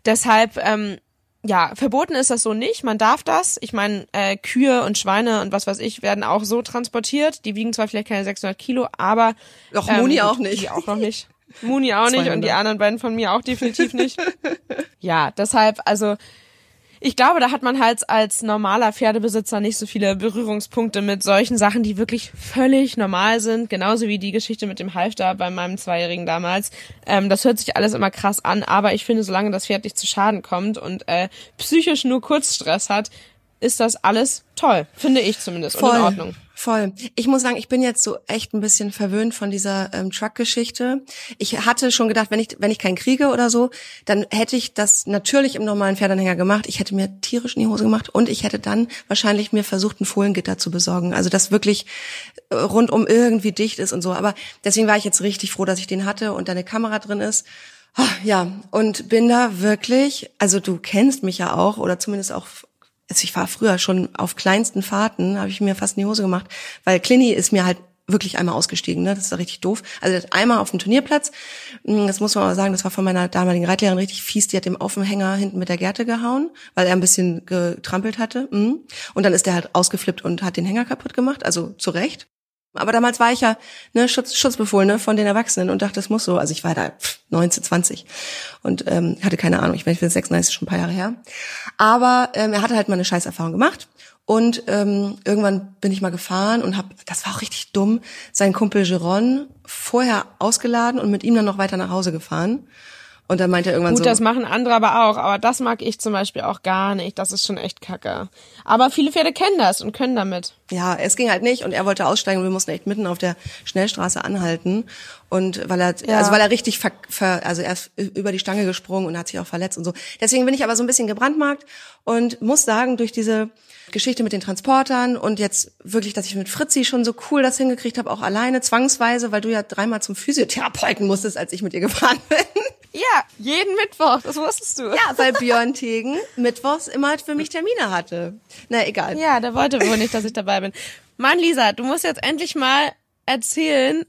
deshalb, ähm, ja, verboten ist das so nicht. Man darf das. Ich meine, äh, Kühe und Schweine und was weiß ich werden auch so transportiert. Die wiegen zwar vielleicht keine 600 Kilo, aber Doch Moni ähm, auch nicht. Die auch noch nicht. Muni auch nicht 200. und die anderen beiden von mir auch definitiv nicht. ja, deshalb, also ich glaube, da hat man halt als normaler Pferdebesitzer nicht so viele Berührungspunkte mit solchen Sachen, die wirklich völlig normal sind. Genauso wie die Geschichte mit dem Halfter bei meinem Zweijährigen damals. Ähm, das hört sich alles immer krass an, aber ich finde, solange das Pferd nicht zu Schaden kommt und äh, psychisch nur Kurzstress hat, ist das alles toll, finde ich zumindest Voll. und in Ordnung. Voll. Ich muss sagen, ich bin jetzt so echt ein bisschen verwöhnt von dieser ähm, Truck-Geschichte. Ich hatte schon gedacht, wenn ich wenn ich keinen kriege oder so, dann hätte ich das natürlich im normalen Pferdanhänger gemacht. Ich hätte mir tierisch in die Hose gemacht und ich hätte dann wahrscheinlich mir versucht, ein Fohlengitter zu besorgen. Also das wirklich äh, rundum irgendwie dicht ist und so. Aber deswegen war ich jetzt richtig froh, dass ich den hatte und da eine Kamera drin ist. Ah, ja, und bin da wirklich, also du kennst mich ja auch oder zumindest auch also ich war früher schon auf kleinsten Fahrten, habe ich mir fast in die Hose gemacht, weil Clini ist mir halt wirklich einmal ausgestiegen, ne? Das ist richtig doof. Also einmal auf dem Turnierplatz, hm, das muss man aber sagen, das war von meiner damaligen Reitlehrerin richtig fies, die hat dem auf dem Hänger hinten mit der Gerte gehauen, weil er ein bisschen getrampelt hatte. Hm. Und dann ist er halt ausgeflippt und hat den Hänger kaputt gemacht, also zu Recht. Aber damals war ich ja ne, Schutz, Schutzbefohlene von den Erwachsenen und dachte, das muss so. Also ich war da 19, 20 und ähm, hatte keine Ahnung. Ich bin 96, schon ein paar Jahre her. Aber ähm, er hatte halt mal eine Scheißerfahrung gemacht und ähm, irgendwann bin ich mal gefahren und habe, das war auch richtig dumm, seinen Kumpel Geron vorher ausgeladen und mit ihm dann noch weiter nach Hause gefahren. Und dann meint er irgendwann Gut, so. Gut, das machen andere aber auch, aber das mag ich zum Beispiel auch gar nicht. Das ist schon echt kacke. Aber viele Pferde kennen das und können damit. Ja, es ging halt nicht und er wollte aussteigen und wir mussten echt mitten auf der Schnellstraße anhalten. Und weil er, ja. also weil er richtig, ver, ver, also er ist über die Stange gesprungen und hat sich auch verletzt und so. Deswegen bin ich aber so ein bisschen gebrandmarkt und muss sagen, durch diese Geschichte mit den Transportern und jetzt wirklich, dass ich mit Fritzi schon so cool das hingekriegt habe, auch alleine, zwangsweise, weil du ja dreimal zum Physiotherapeuten musstest, als ich mit ihr gefahren bin. Ja, jeden Mittwoch, das wusstest du. Ja, weil Björn Tegen mittwochs immer für mich Termine hatte. Na, egal. Ja, der wollte wohl nicht, dass ich dabei bin. Mann, Lisa, du musst jetzt endlich mal erzählen,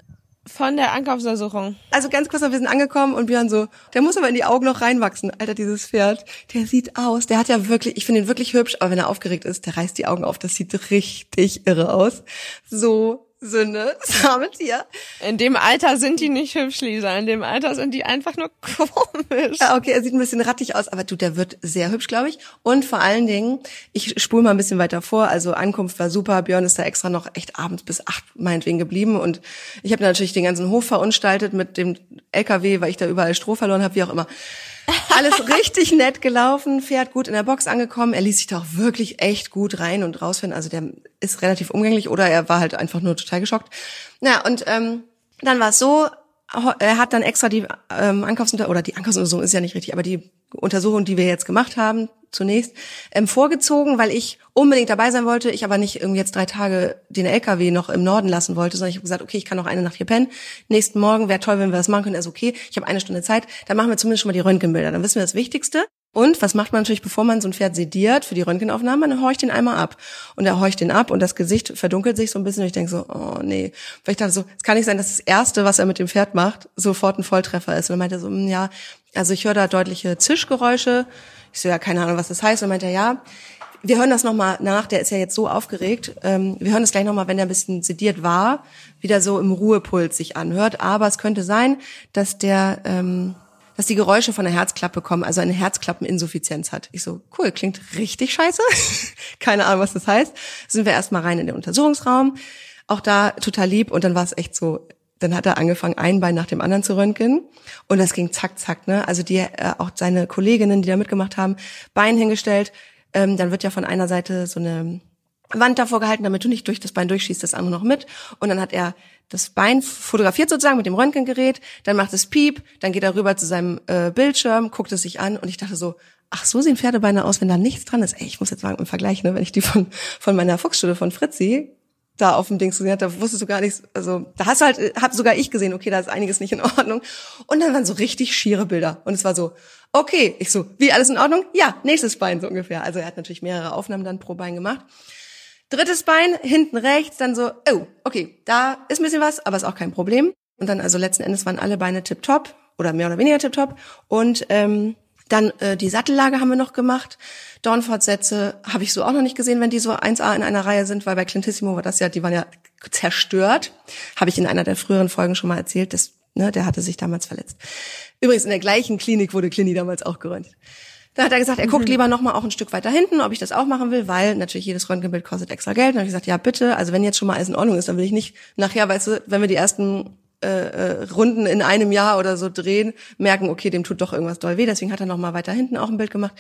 von der Ankaufsuntersuchung. Also ganz kurz, wir sind angekommen und Björn so, der muss aber in die Augen noch reinwachsen. Alter, dieses Pferd, der sieht aus, der hat ja wirklich, ich finde ihn wirklich hübsch, aber wenn er aufgeregt ist, der reißt die Augen auf, das sieht richtig irre aus. So Sünde, das arme Tier. In dem Alter sind die nicht hübsch, Lisa. In dem Alter sind die einfach nur komisch. Ja, okay, er sieht ein bisschen rattig aus, aber du, der wird sehr hübsch, glaube ich. Und vor allen Dingen, ich spule mal ein bisschen weiter vor. Also Ankunft war super. Björn ist da extra noch echt abends bis acht meinetwegen geblieben. Und ich habe natürlich den ganzen Hof verunstaltet mit dem LKW, weil ich da überall Stroh verloren habe, wie auch immer. Alles richtig nett gelaufen, fährt gut in der Box angekommen. Er ließ sich da auch wirklich echt gut rein und rausfinden. Also der ist relativ umgänglich oder er war halt einfach nur total geschockt. Na, und ähm, dann war es so, er hat dann extra die ähm, Ankaufsuntersuchung, oder die Ankaufsuntersuchung ist ja nicht richtig, aber die Untersuchung, die wir jetzt gemacht haben, zunächst, ähm, vorgezogen, weil ich unbedingt dabei sein wollte, ich aber nicht irgendwie jetzt drei Tage den LKW noch im Norden lassen wollte, sondern ich habe gesagt, okay, ich kann noch eine Nacht hier pennen. Nächsten Morgen wäre toll, wenn wir das machen können. Er ist okay, ich habe eine Stunde Zeit, dann machen wir zumindest schon mal die Röntgenbilder. Dann wissen wir das Wichtigste. Und was macht man natürlich, bevor man so ein Pferd sediert für die Röntgenaufnahme? Man horcht den einmal ab. Und er horcht den ab und das Gesicht verdunkelt sich so ein bisschen. Und ich denke so, oh nee. Weil ich dachte so, es kann nicht sein, dass das Erste, was er mit dem Pferd macht, sofort ein Volltreffer ist. Und er meinte so, hm, ja, also ich höre da deutliche Zischgeräusche. Ich so, ja, keine Ahnung, was das heißt. Und meinte er, ja, wir hören das nochmal nach, der ist ja jetzt so aufgeregt. Ähm, wir hören das gleich nochmal, wenn er ein bisschen sediert war, wieder so im Ruhepuls sich anhört. Aber es könnte sein, dass der... Ähm, dass die Geräusche von der Herzklappe kommen, also eine Herzklappeninsuffizienz hat. Ich so, cool, klingt richtig scheiße. Keine Ahnung, was das heißt. Sind wir erstmal rein in den Untersuchungsraum. Auch da total lieb und dann war es echt so, dann hat er angefangen, ein Bein nach dem anderen zu röntgen. Und das ging zack, zack, ne? Also die, äh, auch seine Kolleginnen, die da mitgemacht haben, Bein hingestellt, ähm, dann wird ja von einer Seite so eine Wand davor gehalten, damit du nicht durch das Bein durchschießt, das andere noch mit. Und dann hat er das Bein fotografiert sozusagen mit dem Röntgengerät, dann macht es Piep, dann geht er rüber zu seinem äh, Bildschirm, guckt es sich an. Und ich dachte so, ach, so sehen Pferdebeine aus, wenn da nichts dran ist. Ey, ich muss jetzt sagen, im Vergleich, ne, wenn ich die von, von meiner Fuchsschule von Fritzi da auf dem Ding gesehen habe, da wusstest du gar nichts, also da hast du halt, hab sogar ich gesehen, okay, da ist einiges nicht in Ordnung. Und dann waren so richtig schiere Bilder und es war so, okay, ich so, wie, alles in Ordnung? Ja, nächstes Bein so ungefähr. Also er hat natürlich mehrere Aufnahmen dann pro Bein gemacht. Drittes Bein, hinten rechts, dann so, oh, okay, da ist ein bisschen was, aber ist auch kein Problem. Und dann also letzten Endes waren alle Beine tipptopp oder mehr oder weniger tipptopp. Und ähm, dann äh, die Sattellage haben wir noch gemacht. Dornfortsätze habe ich so auch noch nicht gesehen, wenn die so 1A in einer Reihe sind, weil bei Clintissimo war das ja, die waren ja zerstört. Habe ich in einer der früheren Folgen schon mal erzählt. Das, ne, der hatte sich damals verletzt. Übrigens in der gleichen Klinik wurde Clini damals auch geröntgt. Da hat er gesagt, er guckt mhm. lieber noch mal auch ein Stück weiter hinten, ob ich das auch machen will, weil natürlich jedes Röntgenbild kostet extra Geld. Und dann habe ich gesagt, ja bitte, also wenn jetzt schon mal alles in Ordnung ist, dann will ich nicht nachher, weißt du, wenn wir die ersten äh, äh, Runden in einem Jahr oder so drehen, merken, okay, dem tut doch irgendwas doll weh. Deswegen hat er noch mal weiter hinten auch ein Bild gemacht.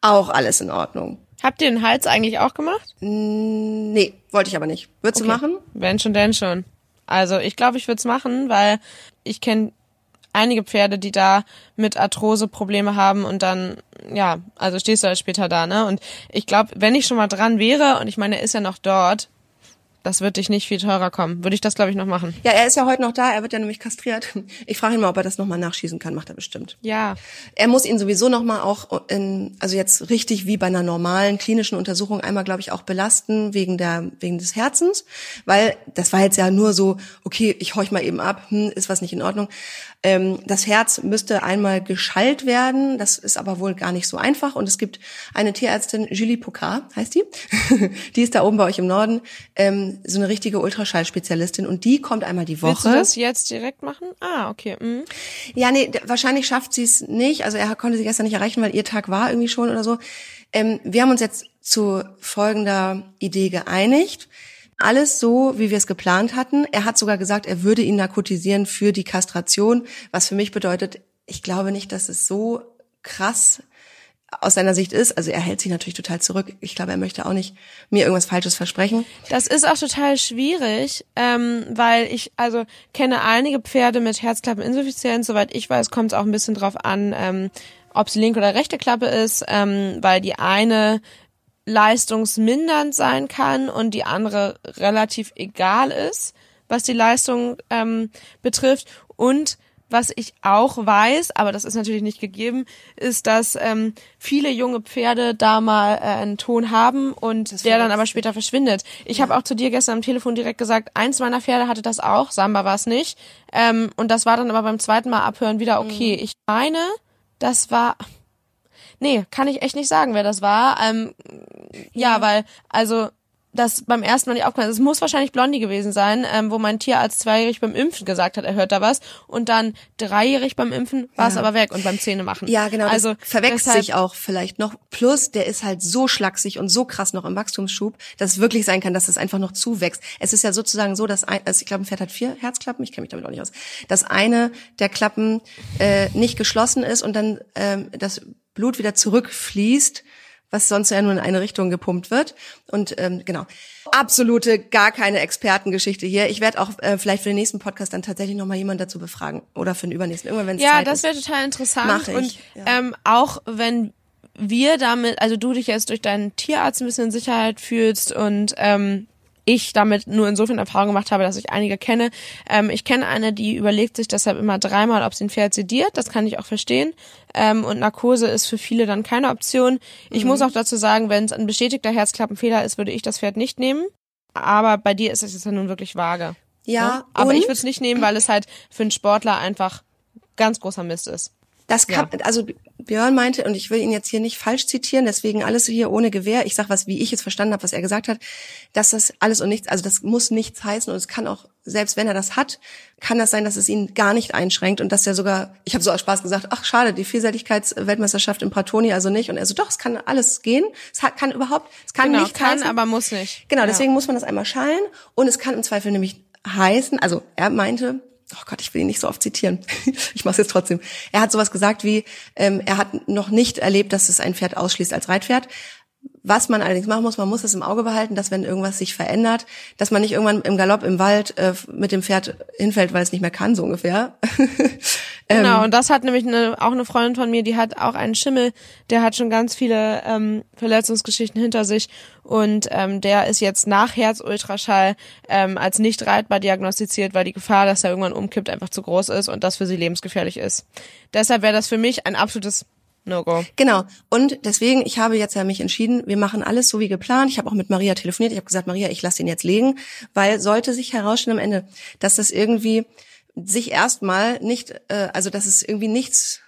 Auch alles in Ordnung. Habt ihr den Hals eigentlich auch gemacht? Nee, wollte ich aber nicht. Würdest okay. du machen? Wenn schon, denn schon. Also ich glaube, ich würde es machen, weil ich kenne einige Pferde, die da mit Arthrose Probleme haben und dann, ja, also stehst du halt später da, ne? Und ich glaube, wenn ich schon mal dran wäre, und ich meine, er ist ja noch dort, das wird dich nicht viel teurer kommen. Würde ich das, glaube ich, noch machen. Ja, er ist ja heute noch da. Er wird ja nämlich kastriert. Ich frage ihn mal, ob er das nochmal nachschießen kann. Macht er bestimmt. Ja. Er muss ihn sowieso nochmal auch, in, also jetzt richtig wie bei einer normalen klinischen Untersuchung einmal, glaube ich, auch belasten wegen der wegen des Herzens, weil das war jetzt ja nur so, okay, ich horch mal eben ab, hm, ist was nicht in Ordnung. Ähm, das Herz müsste einmal geschallt werden. Das ist aber wohl gar nicht so einfach. Und es gibt eine Tierärztin, Julie Pocard heißt die. die ist da oben bei euch im Norden. Ähm, so eine richtige Ultraschallspezialistin. Und die kommt einmal die Woche. Willst du das jetzt direkt machen? Ah, okay. Mhm. Ja, nee, wahrscheinlich schafft sie es nicht. Also er konnte sie gestern nicht erreichen, weil ihr Tag war irgendwie schon oder so. Ähm, wir haben uns jetzt zu folgender Idee geeinigt. Alles so, wie wir es geplant hatten. Er hat sogar gesagt, er würde ihn narkotisieren für die Kastration, was für mich bedeutet, ich glaube nicht, dass es so krass aus seiner Sicht ist. Also er hält sich natürlich total zurück. Ich glaube, er möchte auch nicht mir irgendwas Falsches versprechen. Das ist auch total schwierig, ähm, weil ich also kenne einige Pferde mit Herzklappeninsuffizienz. Soweit ich weiß, kommt es auch ein bisschen drauf an, ähm, ob es linke oder rechte Klappe ist, ähm, weil die eine leistungsmindernd sein kann und die andere relativ egal ist, was die Leistung ähm, betrifft. Und was ich auch weiß, aber das ist natürlich nicht gegeben, ist, dass ähm, viele junge Pferde da mal äh, einen Ton haben und der dann aber später verschwindet. Ich ja. habe auch zu dir gestern am Telefon direkt gesagt, eins meiner Pferde hatte das auch, Samba war es nicht. Ähm, und das war dann aber beim zweiten Mal abhören wieder okay. Mhm. Ich meine, das war, Nee, kann ich echt nicht sagen, wer das war. Ähm, ja, ja, weil, also das beim ersten Mal nicht aufgefallen ist. Es muss wahrscheinlich Blondie gewesen sein, ähm, wo mein Tierarzt zweijährig beim Impfen gesagt hat, er hört da was. Und dann dreijährig beim Impfen war es ja. aber weg und beim Zähne machen. Ja, genau. Also verwechselt sich auch vielleicht noch. Plus, der ist halt so schlaksig und so krass noch im Wachstumsschub, dass es wirklich sein kann, dass es einfach noch zuwächst. Es ist ja sozusagen so, dass ein, also ich glaube, ein Pferd hat vier Herzklappen, ich kenne mich damit auch nicht aus, dass eine der Klappen äh, nicht geschlossen ist und dann ähm, das Blut wieder zurückfließt, was sonst ja nur in eine Richtung gepumpt wird. Und ähm, genau, absolute gar keine Expertengeschichte hier. Ich werde auch äh, vielleicht für den nächsten Podcast dann tatsächlich noch mal jemanden dazu befragen oder für den übernächsten irgendwann, wenn ja, Zeit das wäre total interessant. Mach ich. Und ja. ähm, auch wenn wir damit, also du dich jetzt durch deinen Tierarzt ein bisschen in Sicherheit fühlst und ähm, ich damit nur insofern Erfahrung gemacht habe, dass ich einige kenne. Ähm, ich kenne eine, die überlegt sich deshalb immer dreimal, ob sie ein Pferd sediert. Das kann ich auch verstehen. Ähm, und Narkose ist für viele dann keine Option. Ich mhm. muss auch dazu sagen, wenn es ein bestätigter Herzklappenfehler ist, würde ich das Pferd nicht nehmen. Aber bei dir ist es jetzt ja nun wirklich vage. Ja. Ne? Aber ich würde es nicht nehmen, weil es halt für einen Sportler einfach ganz großer Mist ist. Das kann, ja. also Björn meinte, und ich will ihn jetzt hier nicht falsch zitieren, deswegen alles hier ohne Gewehr. Ich sag was, wie ich es verstanden habe, was er gesagt hat, dass das alles und nichts, also das muss nichts heißen und es kann auch, selbst wenn er das hat, kann das sein, dass es ihn gar nicht einschränkt und dass er sogar, ich habe so aus Spaß gesagt, ach schade, die Vielseitigkeitsweltmeisterschaft in Pratoni also nicht und er so, doch, es kann alles gehen, es kann überhaupt, es kann genau, nicht kann, heißen. aber muss nicht. Genau, deswegen ja. muss man das einmal schallen und es kann im Zweifel nämlich heißen, also er meinte, oh Gott, ich will ihn nicht so oft zitieren. ich mache es jetzt trotzdem. Er hat sowas gesagt wie, ähm, er hat noch nicht erlebt, dass es ein Pferd ausschließt als Reitpferd. Was man allerdings machen muss, man muss es im Auge behalten, dass wenn irgendwas sich verändert, dass man nicht irgendwann im Galopp im Wald äh, mit dem Pferd hinfällt, weil es nicht mehr kann, so ungefähr. genau, ähm, und das hat nämlich eine, auch eine Freundin von mir, die hat auch einen Schimmel, der hat schon ganz viele ähm, Verletzungsgeschichten hinter sich und ähm, der ist jetzt nach Herzultraschall ähm, als nicht reitbar diagnostiziert, weil die Gefahr, dass er irgendwann umkippt, einfach zu groß ist und das für sie lebensgefährlich ist. Deshalb wäre das für mich ein absolutes No-Go. Genau. Und deswegen, ich habe jetzt ja mich entschieden, wir machen alles so wie geplant. Ich habe auch mit Maria telefoniert. Ich habe gesagt, Maria, ich lasse ihn jetzt legen, weil sollte sich herausstellen am Ende, dass das irgendwie sich erstmal nicht, äh, also dass es irgendwie nichts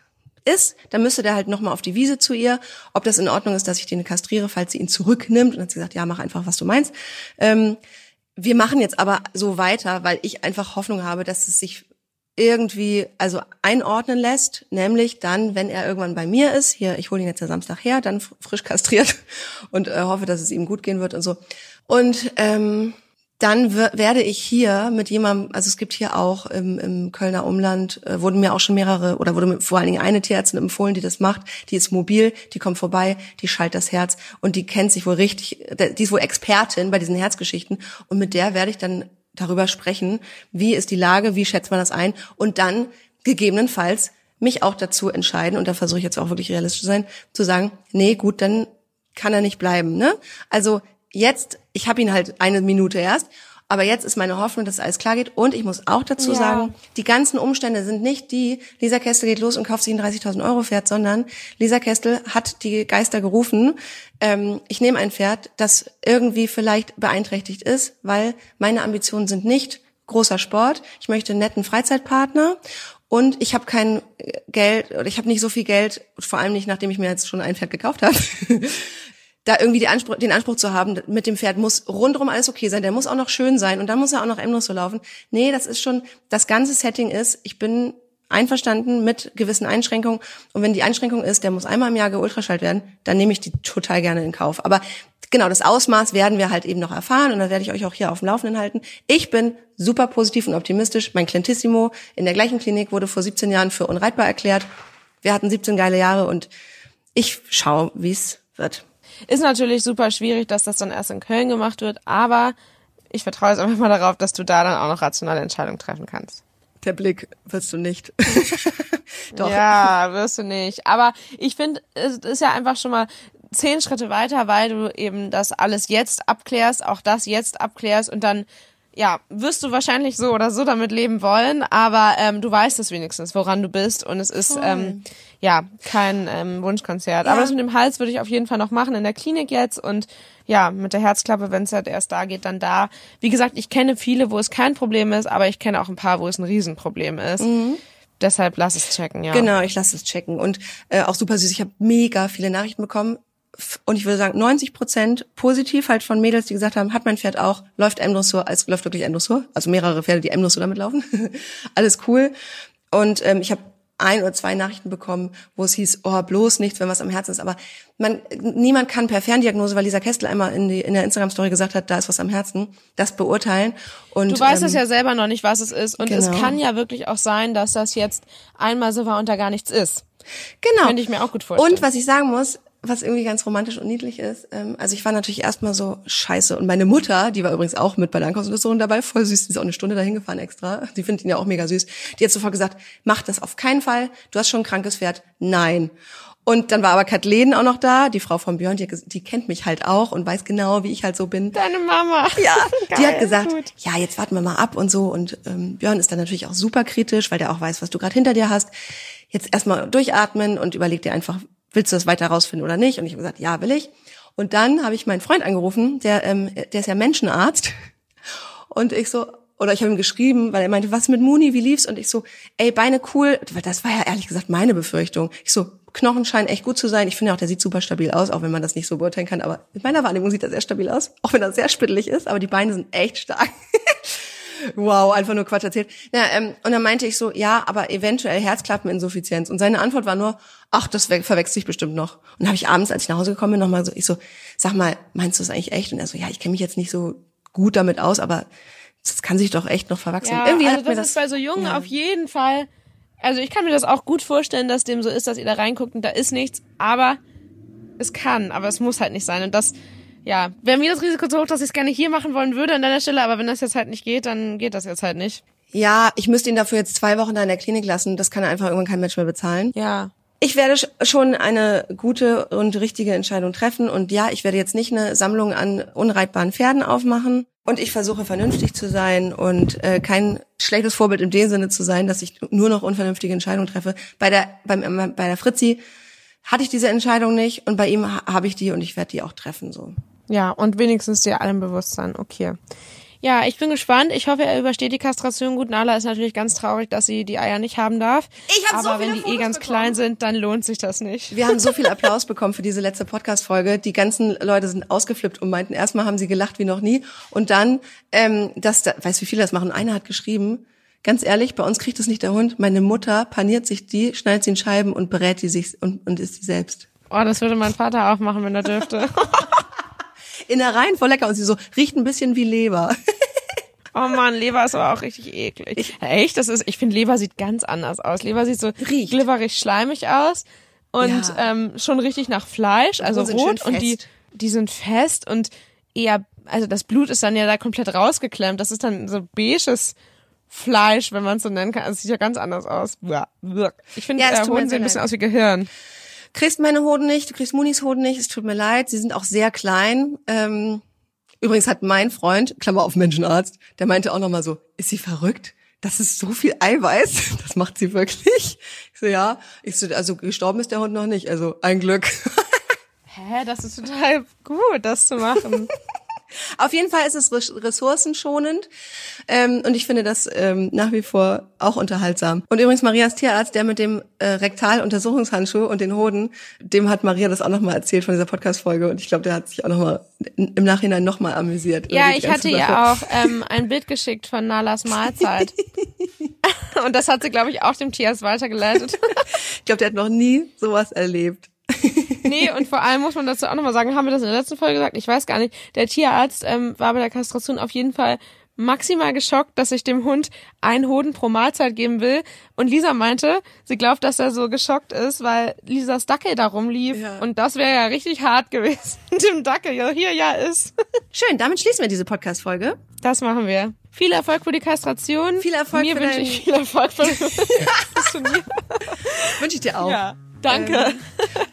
ist, dann müsste der halt nochmal auf die Wiese zu ihr, ob das in Ordnung ist, dass ich den kastriere, falls sie ihn zurücknimmt. Und dann hat sie gesagt, ja, mach einfach, was du meinst. Ähm, wir machen jetzt aber so weiter, weil ich einfach Hoffnung habe, dass es sich irgendwie also einordnen lässt, nämlich dann, wenn er irgendwann bei mir ist, hier, ich hole ihn jetzt ja Samstag her, dann frisch kastriert und äh, hoffe, dass es ihm gut gehen wird und so. Und ähm, dann werde ich hier mit jemandem, also es gibt hier auch im, im Kölner Umland, äh, wurden mir auch schon mehrere, oder wurde mir vor allen Dingen eine Tierärztin empfohlen, die das macht, die ist mobil, die kommt vorbei, die schallt das Herz und die kennt sich wohl richtig, die ist wohl Expertin bei diesen Herzgeschichten und mit der werde ich dann darüber sprechen, wie ist die Lage, wie schätzt man das ein und dann gegebenenfalls mich auch dazu entscheiden, und da versuche ich jetzt auch wirklich realistisch zu sein, zu sagen, nee, gut, dann kann er nicht bleiben. Ne? Also jetzt, ich habe ihn halt eine Minute erst, aber jetzt ist meine Hoffnung, dass alles klar geht. Und ich muss auch dazu ja. sagen, die ganzen Umstände sind nicht die, Lisa Kestel geht los und kauft sich ein 30.000 Euro Pferd, sondern Lisa Kestel hat die Geister gerufen. Ähm, ich nehme ein Pferd, das irgendwie vielleicht beeinträchtigt ist, weil meine Ambitionen sind nicht großer Sport. Ich möchte einen netten Freizeitpartner und ich habe kein Geld oder ich habe nicht so viel Geld, vor allem nicht, nachdem ich mir jetzt schon ein Pferd gekauft habe, da irgendwie Anspruch, den Anspruch zu haben, mit dem Pferd muss rundrum alles okay sein, der muss auch noch schön sein und dann muss er auch noch endlos so laufen. Nee, das ist schon, das ganze Setting ist, ich bin einverstanden mit gewissen Einschränkungen und wenn die Einschränkung ist, der muss einmal im Jahr geultraschallt werden, dann nehme ich die total gerne in Kauf. Aber genau, das Ausmaß werden wir halt eben noch erfahren und da werde ich euch auch hier auf dem Laufenden halten. Ich bin super positiv und optimistisch. Mein Clintissimo in der gleichen Klinik wurde vor 17 Jahren für unreitbar erklärt. Wir hatten 17 geile Jahre und ich schaue, wie es wird. Ist natürlich super schwierig, dass das dann erst in Köln gemacht wird, aber ich vertraue jetzt einfach mal darauf, dass du da dann auch noch rationale Entscheidungen treffen kannst. Der Blick wirst du nicht. Doch. Ja, wirst du nicht. Aber ich finde, es ist ja einfach schon mal zehn Schritte weiter, weil du eben das alles jetzt abklärst, auch das jetzt abklärst und dann ja, wirst du wahrscheinlich so oder so damit leben wollen, aber ähm, du weißt es wenigstens, woran du bist und es ist ähm, ja kein ähm, Wunschkonzert. Ja. Aber das mit dem Hals würde ich auf jeden Fall noch machen in der Klinik jetzt und ja, mit der Herzklappe, wenn es halt erst da geht, dann da. Wie gesagt, ich kenne viele, wo es kein Problem ist, aber ich kenne auch ein paar, wo es ein Riesenproblem ist. Mhm. Deshalb lass es checken, ja. Genau, ich lasse es checken. Und äh, auch super süß, ich habe mega viele Nachrichten bekommen und ich würde sagen 90 Prozent positiv halt von Mädels, die gesagt haben, hat mein Pferd auch, läuft M-Dressur, es läuft wirklich M-Dressur, also mehrere Pferde, die M-Dressur damit laufen, alles cool. Und ähm, ich habe ein oder zwei Nachrichten bekommen, wo es hieß, oh, bloß nichts, wenn was am Herzen ist. Aber man, niemand kann per Ferndiagnose, weil Lisa Kestel einmal in, die, in der Instagram-Story gesagt hat, da ist was am Herzen, das beurteilen. Und, du weißt ähm, es ja selber noch nicht, was es ist. Und genau. es kann ja wirklich auch sein, dass das jetzt einmal so war und da gar nichts ist. Genau. Könnte ich mir auch gut vorstellen. Und was ich sagen muss, was irgendwie ganz romantisch und niedlich ist. Ähm, also ich war natürlich erstmal so scheiße. Und meine Mutter, die war übrigens auch mit bei der Ankaufsuntersuchung dabei, voll süß, die ist auch eine Stunde dahin gefahren extra. Die findet ihn ja auch mega süß. Die hat sofort gesagt, mach das auf keinen Fall. Du hast schon ein krankes Pferd. Nein. Und dann war aber Kathleen auch noch da, die Frau von Björn, die, die kennt mich halt auch und weiß genau, wie ich halt so bin. Deine Mama. Ja, Geil, die hat gesagt, gut. ja, jetzt warten wir mal ab und so. Und ähm, Björn ist dann natürlich auch super kritisch, weil der auch weiß, was du gerade hinter dir hast. Jetzt erstmal durchatmen und überleg dir einfach, willst du das weiter rausfinden oder nicht? Und ich habe gesagt, ja, will ich. Und dann habe ich meinen Freund angerufen, der, ähm, der ist ja Menschenarzt. Und ich so, oder ich habe ihm geschrieben, weil er meinte, was mit Muni, wie lief's? Und ich so, ey, Beine cool. Das war ja ehrlich gesagt meine Befürchtung. Ich so, Knochen scheinen echt gut zu sein. Ich finde auch, der sieht super stabil aus, auch wenn man das nicht so beurteilen kann. Aber mit meiner Wahrnehmung sieht er sehr stabil aus, auch wenn er sehr spittelig ist. Aber die Beine sind echt stark. wow, einfach nur Quatsch erzählt. Ja, ähm, und dann meinte ich so, ja, aber eventuell Herzklappeninsuffizienz. Und seine Antwort war nur, ach, das we- verwechselt sich bestimmt noch. Und habe ich abends, als ich nach Hause gekommen bin, nochmal so, ich so, sag mal, meinst du das eigentlich echt? Und er so, ja, ich kenne mich jetzt nicht so gut damit aus, aber das kann sich doch echt noch verwachsen. Ja, Irgendwie also hat das, mir ist bei so Jungen ja. auf jeden Fall. Also ich kann mir das auch gut vorstellen, dass dem so ist, dass ihr da reinguckt und da ist nichts, aber es kann, aber es muss halt nicht sein. Und das, ja, wäre mir das Risiko zu hoch, dass ich es gerne hier machen wollen würde an deiner Stelle, aber wenn das jetzt halt nicht geht, dann geht das jetzt halt nicht. Ja, ich müsste ihn dafür jetzt zwei Wochen da in der Klinik lassen. Das kann einfach irgendwann kein Mensch mehr bezahlen. Ja. Ich werde sch- schon eine gute und richtige Entscheidung treffen. Und ja, ich werde jetzt nicht eine Sammlung an unreitbaren Pferden aufmachen. Und ich versuche vernünftig zu sein und äh, kein schlechtes Vorbild in dem Sinne zu sein, dass ich nur noch unvernünftige Entscheidungen treffe. Bei der, beim, äh, bei der Fritzi hatte ich diese Entscheidung nicht und bei ihm ha- habe ich die und ich werde die auch treffen. So. Ja, und wenigstens dir allem bewusst sein. Okay. Ja, ich bin gespannt. Ich hoffe, er übersteht die Kastration gut. Nala ist natürlich ganz traurig, dass sie die Eier nicht haben darf. Ich hab so Aber wenn viele die eh Fotos ganz bekommen. klein sind, dann lohnt sich das nicht. Wir haben so viel Applaus bekommen für diese letzte Podcast-Folge. Die ganzen Leute sind ausgeflippt und meinten, erstmal haben sie gelacht wie noch nie. Und dann, ähm, das, da, weiß wie viele das machen. Einer hat geschrieben, ganz ehrlich, bei uns kriegt es nicht der Hund. Meine Mutter paniert sich die, schneidet sie in Scheiben und berät die sich und, und isst die selbst. Oh, das würde mein Vater auch machen, wenn er dürfte. Innereien voll lecker und sie so, riecht ein bisschen wie Leber. Oh man, Leber ist aber auch richtig eklig. Echt? Das ist, ich finde, Leber sieht ganz anders aus. Leber sieht so Riecht. glibberig schleimig aus und Ja. ähm, schon richtig nach Fleisch, also schön rot und die, die sind fest und eher, also das Blut ist dann ja da komplett rausgeklemmt. Das ist dann so beiges Fleisch, wenn man es so nennen kann. Also es sieht ja ganz anders aus. Ich finde, Ja, äh, Hoden sehen ein bisschen aus wie Gehirn. Kriegst meine Hoden nicht, du kriegst Munis Hoden nicht, es tut mir leid, sie sind auch sehr klein. Ähm, übrigens hat mein Freund, Klammer auf Menschenarzt, der meinte auch nochmal so, ist sie verrückt? Das ist so viel Eiweiß, das macht sie wirklich. Ich so, ja. Ich so, also gestorben ist der Hund noch nicht, also ein Glück. Hä, das ist total gut, das zu machen. Auf jeden Fall ist es res- ressourcenschonend ähm, und ich finde das ähm, nach wie vor auch unterhaltsam. Und übrigens Marias Tierarzt, der mit dem äh, Rektaluntersuchungshandschuh und den Hoden, dem hat Maria das auch nochmal erzählt von dieser Podcast-Folge und ich glaube, der hat sich auch nochmal im Nachhinein nochmal amüsiert. Ja, ich hatte ihr auch ähm, ein Bild geschickt von Nalas Mahlzeit. Und das hat sie, glaube ich, auch dem Tierarzt weitergeleitet. Ich glaube, der hat noch nie sowas erlebt. Nee, und vor allem muss man dazu auch nochmal sagen, haben wir das in der letzten Folge gesagt? Ich weiß gar nicht. Der Tierarzt ähm, war bei der Kastration auf jeden Fall maximal geschockt, dass ich dem Hund einen Hoden pro Mahlzeit geben will. Und Lisa meinte, sie glaubt, dass er so geschockt ist, weil Lisas Dackel da rumlief. Ja. Und das wäre ja richtig hart gewesen. Dem Dackel, ja, hier ja ist. Schön, damit schließen wir diese Podcast-Folge. Das machen wir. Viel Erfolg für die Kastration. Viel Erfolg Mir für wünsche ich viel Erfolg für das Turnier. Wünsche ich dir auch. Ja, danke.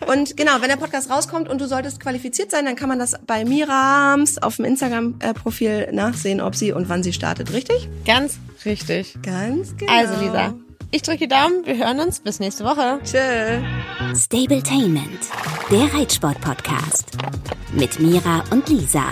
Und genau, wenn der Podcast rauskommt und du solltest qualifiziert sein, dann kann man das bei Mirams auf dem Instagram-Profil nachsehen, ob sie und wann sie startet, richtig? Ganz richtig. Ganz genau. Also Lisa, ich drücke die Daumen. Wir hören uns. Bis nächste Woche. Tschö. Stabletainment, der Reitsport-Podcast. Mit Mira und Lisa.